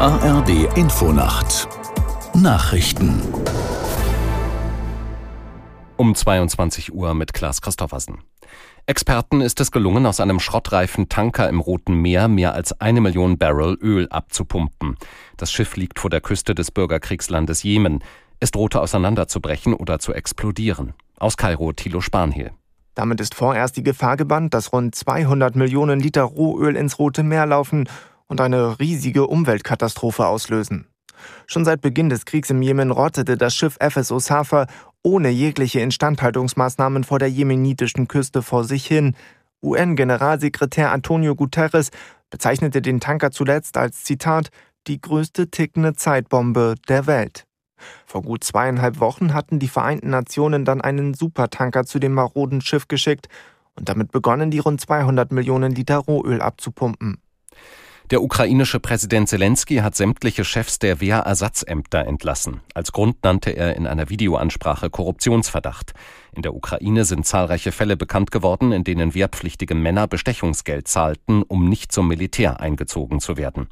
ARD Infonacht Nachrichten um 22 Uhr mit Klaas Christoffersen. Experten ist es gelungen, aus einem schrottreifen Tanker im Roten Meer mehr als eine Million Barrel Öl abzupumpen. Das Schiff liegt vor der Küste des Bürgerkriegslandes Jemen. Es drohte auseinanderzubrechen oder zu explodieren. Aus Kairo Thilo Spanhiel. Damit ist vorerst die Gefahr gebannt, dass rund 200 Millionen Liter Rohöl ins Rote Meer laufen und eine riesige Umweltkatastrophe auslösen. Schon seit Beginn des Kriegs im Jemen rottete das Schiff FSO Safa ohne jegliche Instandhaltungsmaßnahmen vor der jemenitischen Küste vor sich hin. UN-Generalsekretär Antonio Guterres bezeichnete den Tanker zuletzt als Zitat die größte tickende Zeitbombe der Welt. Vor gut zweieinhalb Wochen hatten die Vereinten Nationen dann einen Supertanker zu dem maroden Schiff geschickt und damit begonnen, die rund 200 Millionen Liter Rohöl abzupumpen. Der ukrainische Präsident Zelensky hat sämtliche Chefs der Wehrersatzämter entlassen. Als Grund nannte er in einer Videoansprache Korruptionsverdacht. In der Ukraine sind zahlreiche Fälle bekannt geworden, in denen wehrpflichtige Männer Bestechungsgeld zahlten, um nicht zum Militär eingezogen zu werden.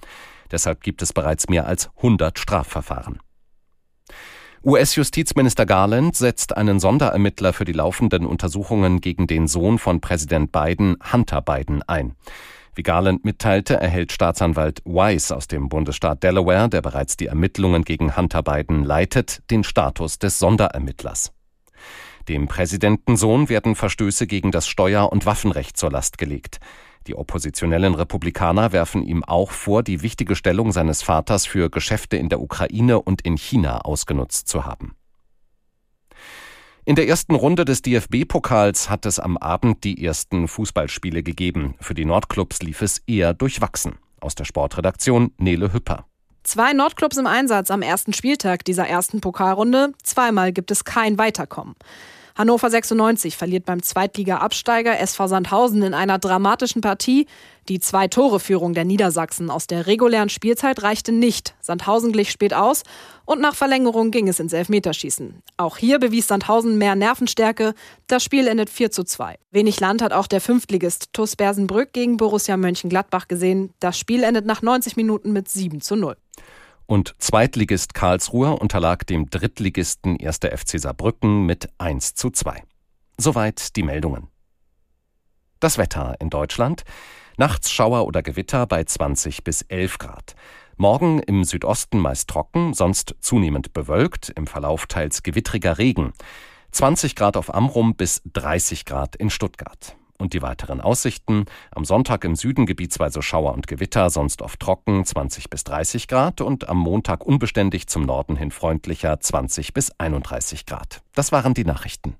Deshalb gibt es bereits mehr als 100 Strafverfahren. US-Justizminister Garland setzt einen Sonderermittler für die laufenden Untersuchungen gegen den Sohn von Präsident Biden, Hunter Biden, ein. Wie Garland mitteilte, erhält Staatsanwalt Weiss aus dem Bundesstaat Delaware, der bereits die Ermittlungen gegen Hunter Biden leitet, den Status des Sonderermittlers. Dem Präsidentensohn werden Verstöße gegen das Steuer- und Waffenrecht zur Last gelegt. Die oppositionellen Republikaner werfen ihm auch vor, die wichtige Stellung seines Vaters für Geschäfte in der Ukraine und in China ausgenutzt zu haben. In der ersten Runde des DFB-Pokals hat es am Abend die ersten Fußballspiele gegeben. Für die Nordclubs lief es eher durchwachsen. Aus der Sportredaktion Nele Hüpper. Zwei Nordclubs im Einsatz am ersten Spieltag dieser ersten Pokalrunde. Zweimal gibt es kein Weiterkommen. Hannover 96 verliert beim Zweitliga-Absteiger SV Sandhausen in einer dramatischen Partie. Die Zwei-Tore-Führung der Niedersachsen aus der regulären Spielzeit reichte nicht. Sandhausen glich spät aus und nach Verlängerung ging es ins Elfmeterschießen. Auch hier bewies Sandhausen mehr Nervenstärke. Das Spiel endet 4 zu 2. Wenig Land hat auch der Fünftligist TuS Bersenbrück gegen Borussia Mönchengladbach gesehen. Das Spiel endet nach 90 Minuten mit 7 zu 0 und Zweitligist Karlsruhe unterlag dem Drittligisten 1. FC Saarbrücken mit 1 zu 2. Soweit die Meldungen. Das Wetter in Deutschland. Nachts Schauer oder Gewitter bei 20 bis 11 Grad. Morgen im Südosten meist trocken, sonst zunehmend bewölkt, im Verlauf teils gewittriger Regen. 20 Grad auf Amrum bis 30 Grad in Stuttgart. Und die weiteren Aussichten. Am Sonntag im Süden gebietsweise Schauer und Gewitter, sonst oft trocken 20 bis 30 Grad und am Montag unbeständig zum Norden hin freundlicher 20 bis 31 Grad. Das waren die Nachrichten.